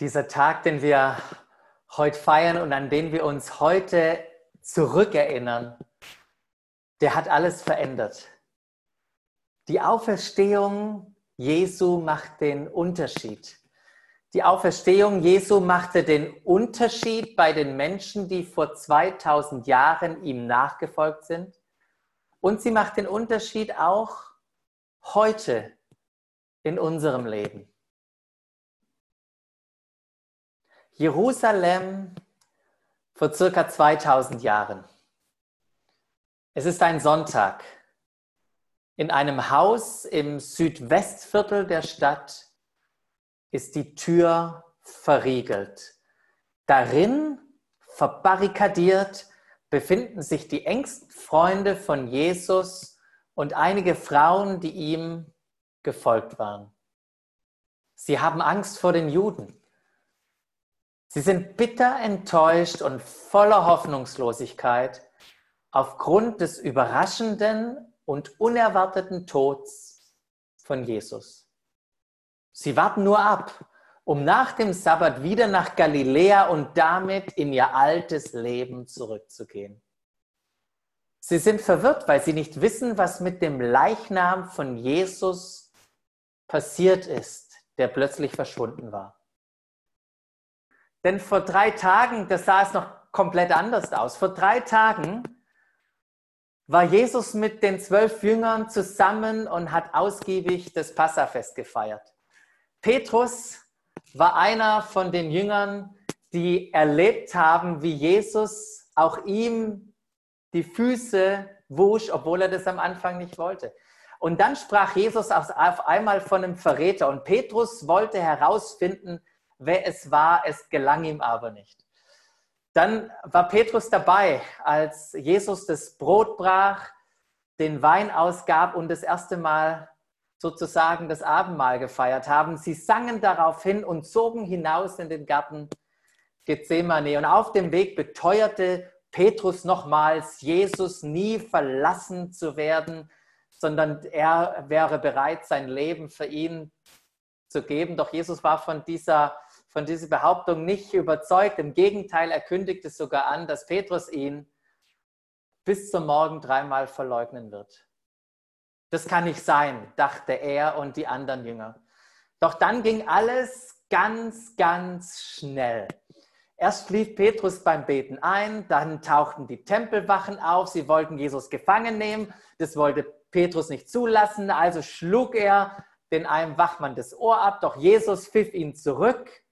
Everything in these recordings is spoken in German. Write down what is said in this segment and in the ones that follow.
Dieser Tag, den wir heute feiern und an den wir uns heute zurückerinnern, der hat alles verändert. Die Auferstehung Jesu macht den Unterschied. Die Auferstehung Jesu machte den Unterschied bei den Menschen, die vor 2000 Jahren ihm nachgefolgt sind. Und sie macht den Unterschied auch heute in unserem Leben. Jerusalem vor circa 2000 Jahren. Es ist ein Sonntag. In einem Haus im Südwestviertel der Stadt ist die Tür verriegelt. Darin, verbarrikadiert, befinden sich die engsten Freunde von Jesus und einige Frauen, die ihm gefolgt waren. Sie haben Angst vor den Juden. Sie sind bitter enttäuscht und voller Hoffnungslosigkeit aufgrund des überraschenden und unerwarteten Tods von Jesus. Sie warten nur ab, um nach dem Sabbat wieder nach Galiläa und damit in ihr altes Leben zurückzugehen. Sie sind verwirrt, weil sie nicht wissen, was mit dem Leichnam von Jesus passiert ist, der plötzlich verschwunden war. Denn vor drei Tagen, das sah es noch komplett anders aus. Vor drei Tagen war Jesus mit den zwölf Jüngern zusammen und hat ausgiebig das Passafest gefeiert. Petrus war einer von den Jüngern, die erlebt haben, wie Jesus auch ihm die Füße wusch, obwohl er das am Anfang nicht wollte. Und dann sprach Jesus auf einmal von einem Verräter und Petrus wollte herausfinden, wer es war, es gelang ihm aber nicht. Dann war Petrus dabei, als Jesus das Brot brach, den Wein ausgab und das erste Mal sozusagen das Abendmahl gefeiert haben. Sie sangen darauf hin und zogen hinaus in den Garten Gethsemane. Und auf dem Weg beteuerte Petrus nochmals, Jesus nie verlassen zu werden, sondern er wäre bereit, sein Leben für ihn zu geben. Doch Jesus war von dieser von dieser Behauptung nicht überzeugt. Im Gegenteil, er kündigte sogar an, dass Petrus ihn bis zum Morgen dreimal verleugnen wird. Das kann nicht sein, dachte er und die anderen Jünger. Doch dann ging alles ganz, ganz schnell. Erst schlief Petrus beim Beten ein, dann tauchten die Tempelwachen auf, sie wollten Jesus gefangen nehmen, das wollte Petrus nicht zulassen, also schlug er den einen Wachmann das Ohr ab, doch Jesus pfiff ihn zurück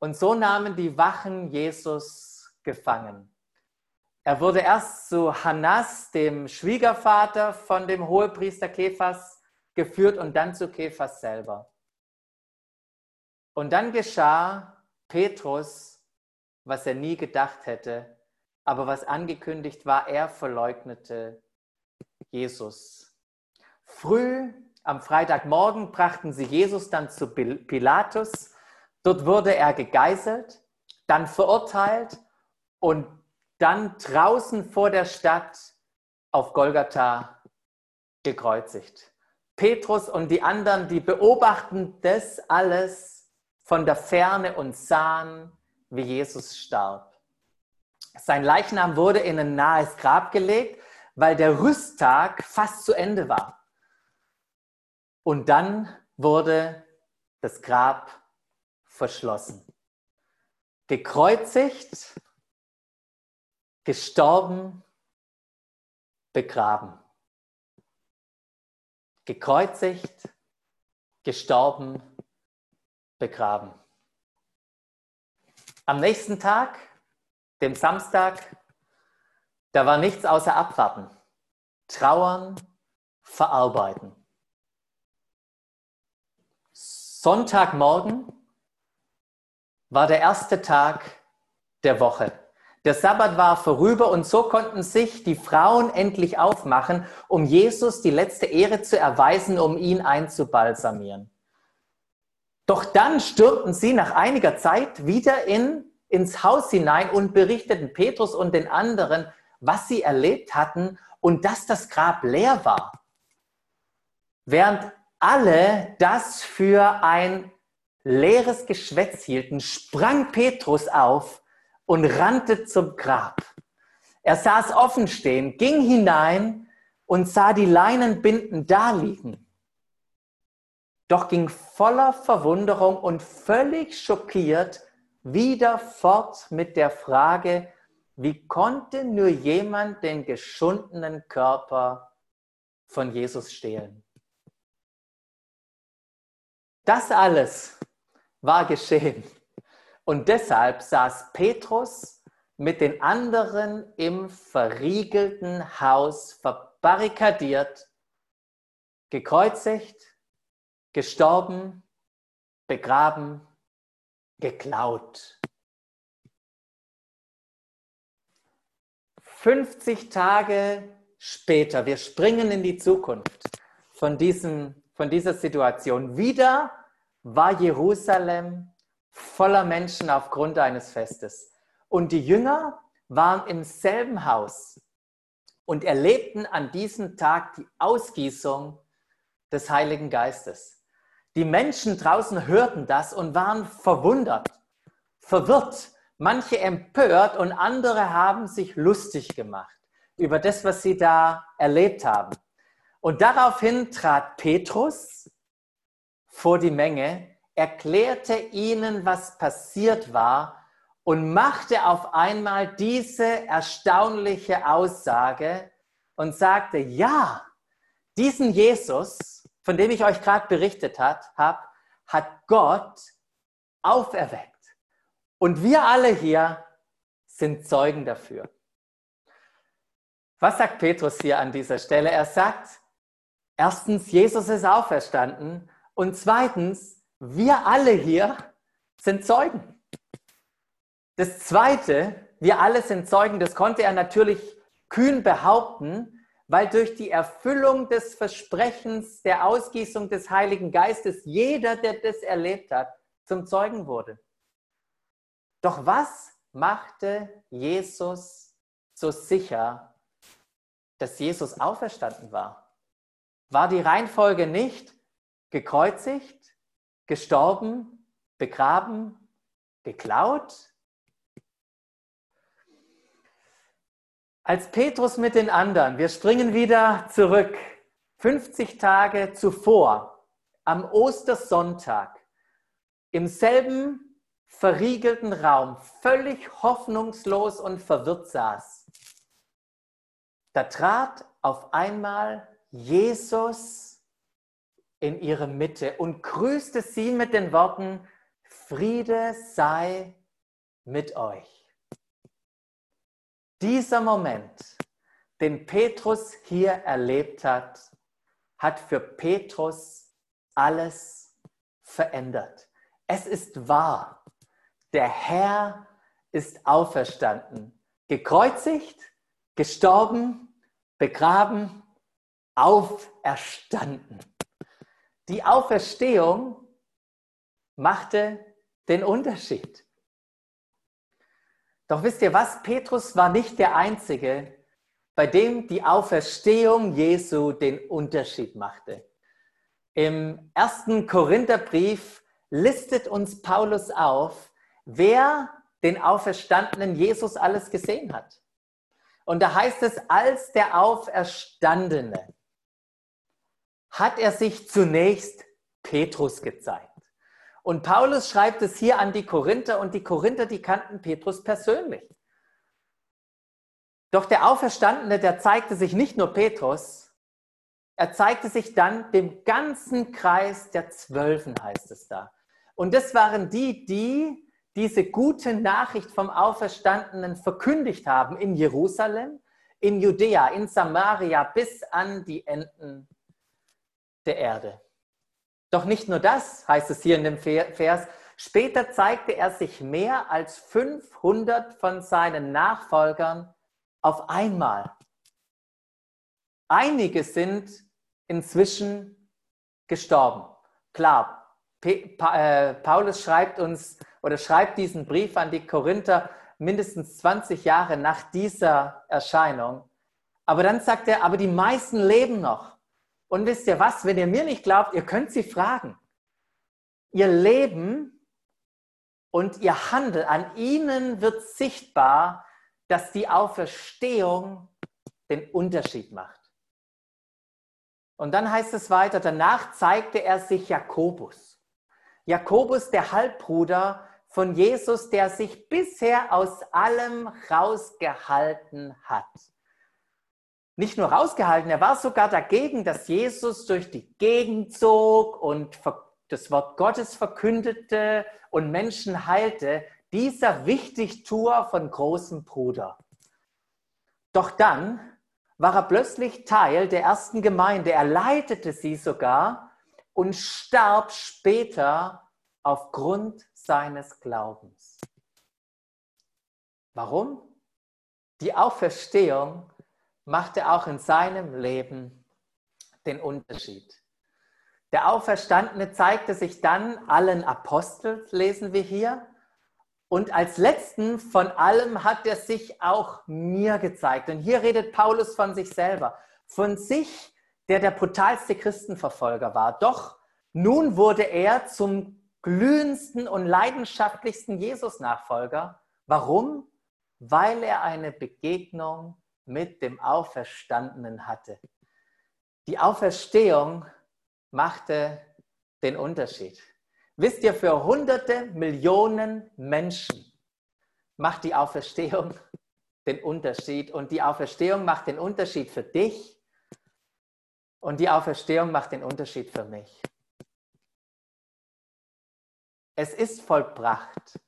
und so nahmen die Wachen Jesus gefangen. Er wurde erst zu Hannas, dem Schwiegervater von dem Hohepriester Kephas, geführt und dann zu Kephas selber. Und dann geschah Petrus, was er nie gedacht hätte, aber was angekündigt war, er verleugnete Jesus. Früh am Freitagmorgen brachten sie Jesus dann zu Pilatus Dort wurde er gegeißelt, dann verurteilt und dann draußen vor der Stadt auf Golgatha gekreuzigt. Petrus und die anderen, die beobachten das alles von der Ferne und sahen, wie Jesus starb. Sein Leichnam wurde in ein nahes Grab gelegt, weil der Rüsttag fast zu Ende war. Und dann wurde das Grab verschlossen. Gekreuzigt, gestorben, begraben. Gekreuzigt, gestorben, begraben. Am nächsten Tag, dem Samstag, da war nichts außer abwarten, trauern, verarbeiten. Sonntagmorgen war der erste Tag der Woche. Der Sabbat war vorüber und so konnten sich die Frauen endlich aufmachen, um Jesus die letzte Ehre zu erweisen, um ihn einzubalsamieren. Doch dann stürmten sie nach einiger Zeit wieder in, ins Haus hinein und berichteten Petrus und den anderen, was sie erlebt hatten und dass das Grab leer war. Während alle das für ein leeres Geschwätz hielten, sprang Petrus auf und rannte zum Grab. Er es offen stehen, ging hinein und sah die Leinenbinden daliegen. Doch ging voller Verwunderung und völlig schockiert wieder fort mit der Frage, wie konnte nur jemand den geschundenen Körper von Jesus stehlen? Das alles war geschehen. Und deshalb saß Petrus mit den anderen im verriegelten Haus verbarrikadiert, gekreuzigt, gestorben, begraben, geklaut. 50 Tage später, wir springen in die Zukunft von, diesem, von dieser Situation. Wieder war Jerusalem voller Menschen aufgrund eines Festes. Und die Jünger waren im selben Haus und erlebten an diesem Tag die Ausgießung des Heiligen Geistes. Die Menschen draußen hörten das und waren verwundert, verwirrt, manche empört und andere haben sich lustig gemacht über das, was sie da erlebt haben. Und daraufhin trat Petrus vor die Menge, erklärte ihnen, was passiert war und machte auf einmal diese erstaunliche Aussage und sagte, ja, diesen Jesus, von dem ich euch gerade berichtet habe, hat Gott auferweckt. Und wir alle hier sind Zeugen dafür. Was sagt Petrus hier an dieser Stelle? Er sagt, erstens, Jesus ist auferstanden und zweitens, wir alle hier sind Zeugen. Das Zweite, wir alle sind Zeugen, das konnte er natürlich kühn behaupten, weil durch die Erfüllung des Versprechens der Ausgießung des Heiligen Geistes jeder, der das erlebt hat, zum Zeugen wurde. Doch was machte Jesus so sicher, dass Jesus auferstanden war? War die Reihenfolge nicht gekreuzigt, gestorben, begraben, geklaut? Als Petrus mit den anderen, wir springen wieder zurück, 50 Tage zuvor, am Ostersonntag, im selben verriegelten Raum, völlig hoffnungslos und verwirrt saß, da trat auf einmal Jesus in ihre Mitte und grüßte sie mit den Worten, Friede sei mit euch. Dieser Moment, den Petrus hier erlebt hat, hat für Petrus alles verändert. Es ist wahr. Der Herr ist auferstanden, gekreuzigt, gestorben, begraben, auferstanden. Die Auferstehung machte den Unterschied. Doch wisst ihr was? Petrus war nicht der Einzige, bei dem die Auferstehung Jesu den Unterschied machte. Im ersten Korintherbrief listet uns Paulus auf, wer den auferstandenen Jesus alles gesehen hat. Und da heißt es, als der Auferstandene hat er sich zunächst Petrus gezeigt. Und Paulus schreibt es hier an die Korinther und die Korinther, die kannten Petrus persönlich. Doch der Auferstandene, der zeigte sich nicht nur Petrus, er zeigte sich dann dem ganzen Kreis der Zwölfen, heißt es da. Und das waren die, die diese gute Nachricht vom Auferstandenen verkündigt haben in Jerusalem, in Judäa, in Samaria bis an die Enden der Erde. Doch nicht nur das, heißt es hier in dem Vers, später zeigte er sich mehr als 500 von seinen Nachfolgern auf einmal. Einige sind inzwischen gestorben. Klar, äh, Paulus schreibt uns oder schreibt diesen Brief an die Korinther mindestens 20 Jahre nach dieser Erscheinung. Aber dann sagt er, aber die meisten leben noch. Und wisst ihr was, wenn ihr mir nicht glaubt, ihr könnt sie fragen. ihr Leben und ihr Handel, an ihnen wird sichtbar, dass die Auferstehung den Unterschied macht. Und dann heißt es weiter, danach zeigte er sich Jakobus. Jakobus, der Halbbruder von Jesus, der sich bisher aus allem rausgehalten hat. Nicht nur rausgehalten, er war sogar dagegen, dass Jesus durch die Gegend zog und das Wort Gottes verkündete und Menschen heilte. Dieser Wichtigtuer von großem Bruder. Doch dann war er plötzlich Teil der ersten Gemeinde. Er leitete sie sogar und starb später aufgrund seines Glaubens. Warum? Die Auferstehung machte auch in seinem Leben den Unterschied. Der Auferstandene zeigte sich dann allen Aposteln, lesen wir hier. Und als letzten von allem hat er sich auch mir gezeigt. Und hier redet Paulus von sich selber, von sich, der der brutalste Christenverfolger war. Doch nun wurde er zum glühendsten und leidenschaftlichsten Jesus-Nachfolger. Warum? Weil er eine Begegnung mit dem Auferstandenen hatte. Die Auferstehung machte den Unterschied. Wisst ihr, für hunderte Millionen Menschen macht die Auferstehung den Unterschied. Und die Auferstehung macht den Unterschied für dich. Und die Auferstehung macht den Unterschied für mich. Es ist vollbracht,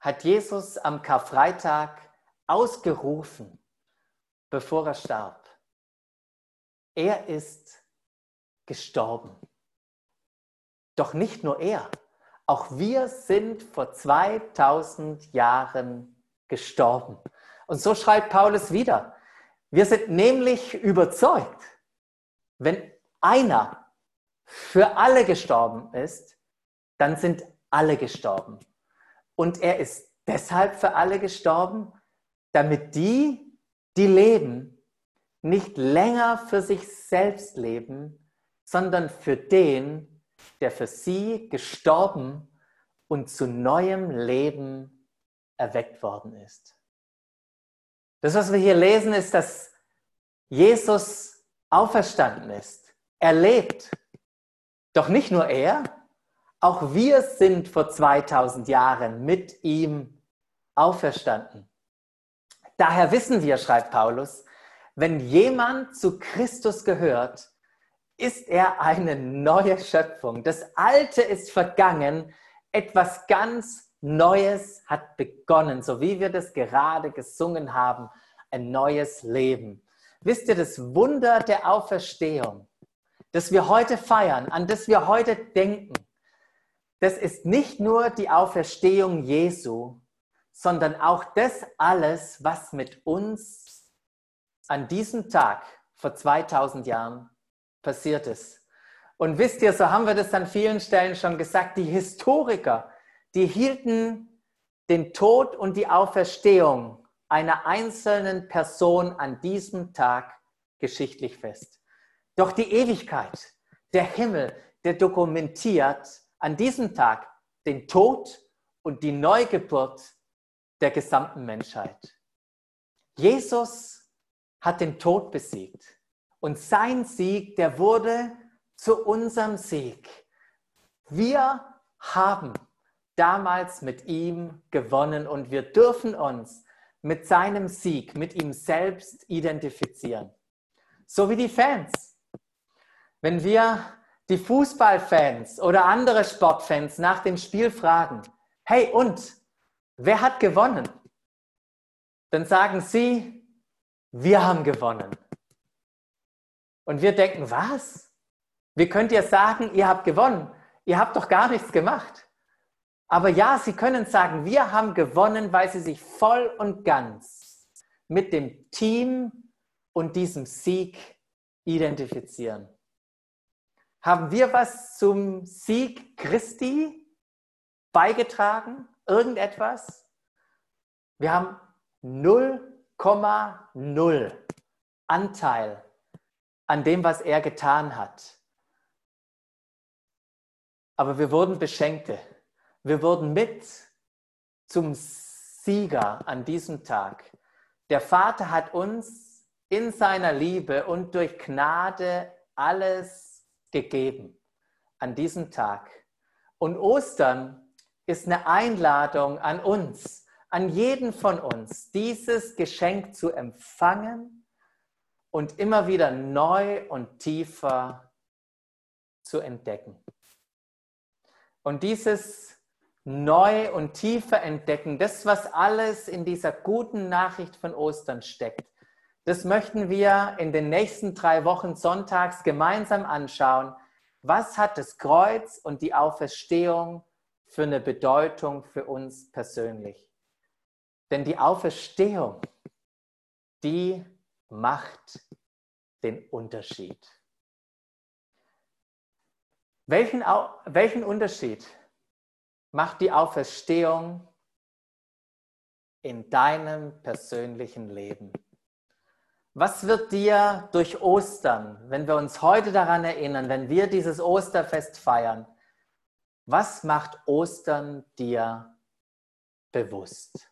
hat Jesus am Karfreitag ausgerufen, bevor er starb. Er ist gestorben. Doch nicht nur er, auch wir sind vor 2000 Jahren gestorben. Und so schreibt Paulus wieder. Wir sind nämlich überzeugt, wenn einer für alle gestorben ist, dann sind alle gestorben. Und er ist deshalb für alle gestorben, damit die, die leben, nicht länger für sich selbst leben, sondern für den, der für sie gestorben und zu neuem Leben erweckt worden ist. Das, was wir hier lesen, ist, dass Jesus auferstanden ist. Er lebt. Doch nicht nur er, auch wir sind vor 2000 Jahren mit ihm auferstanden. Daher wissen wir, schreibt Paulus, wenn jemand zu Christus gehört, ist er eine neue Schöpfung. Das Alte ist vergangen, etwas ganz Neues hat begonnen, so wie wir das gerade gesungen haben, ein neues Leben. Wisst ihr, das Wunder der Auferstehung, das wir heute feiern, an das wir heute denken, das ist nicht nur die Auferstehung Jesu, sondern auch das alles, was mit uns an diesem Tag vor 2000 Jahren passiert ist. Und wisst ihr, so haben wir das an vielen Stellen schon gesagt, die Historiker, die hielten den Tod und die Auferstehung einer einzelnen Person an diesem Tag geschichtlich fest. Doch die Ewigkeit, der Himmel, der dokumentiert an diesem Tag den Tod und die Neugeburt der gesamten Menschheit. Jesus hat den Tod besiegt und sein Sieg, der wurde zu unserem Sieg. Wir haben damals mit ihm gewonnen und wir dürfen uns mit seinem Sieg, mit ihm selbst identifizieren. So wie die Fans. Wenn wir die Fußballfans oder andere Sportfans nach dem Spiel fragen, hey und, wer hat gewonnen? Dann sagen sie, wir haben gewonnen. Und wir denken, was? Wie könnt ihr sagen, ihr habt gewonnen? Ihr habt doch gar nichts gemacht. Aber ja, sie können sagen, wir haben gewonnen, weil sie sich voll und ganz mit dem Team und diesem Sieg identifizieren. Haben wir was zum Sieg Christi beigetragen? Irgendetwas? Wir haben 0,0 Anteil an dem, was er getan hat. aber wir wurden Beschenkte. Wir wurden mit zum Sieger an diesem Tag. Der Vater hat uns in seiner Liebe und durch Gnade alles gegeben an diesem Tag. Und Ostern ist eine Einladung an uns, an jeden von uns, dieses Geschenk zu empfangen und immer wieder neu und tiefer zu entdecken. Und dieses neu und tiefer entdecken, das, was alles in dieser guten Nachricht von Ostern steckt, das möchten wir in den nächsten drei Wochen sonntags gemeinsam anschauen. Was hat das Kreuz und die Auferstehung für eine Bedeutung für uns persönlich? Denn die Auferstehung, die macht den Unterschied. Welchen, welchen Unterschied macht die Auferstehung in deinem persönlichen Leben? Was wird dir durch Ostern, wenn wir uns heute daran erinnern, wenn wir dieses Osterfest feiern, was macht Ostern dir bewusst?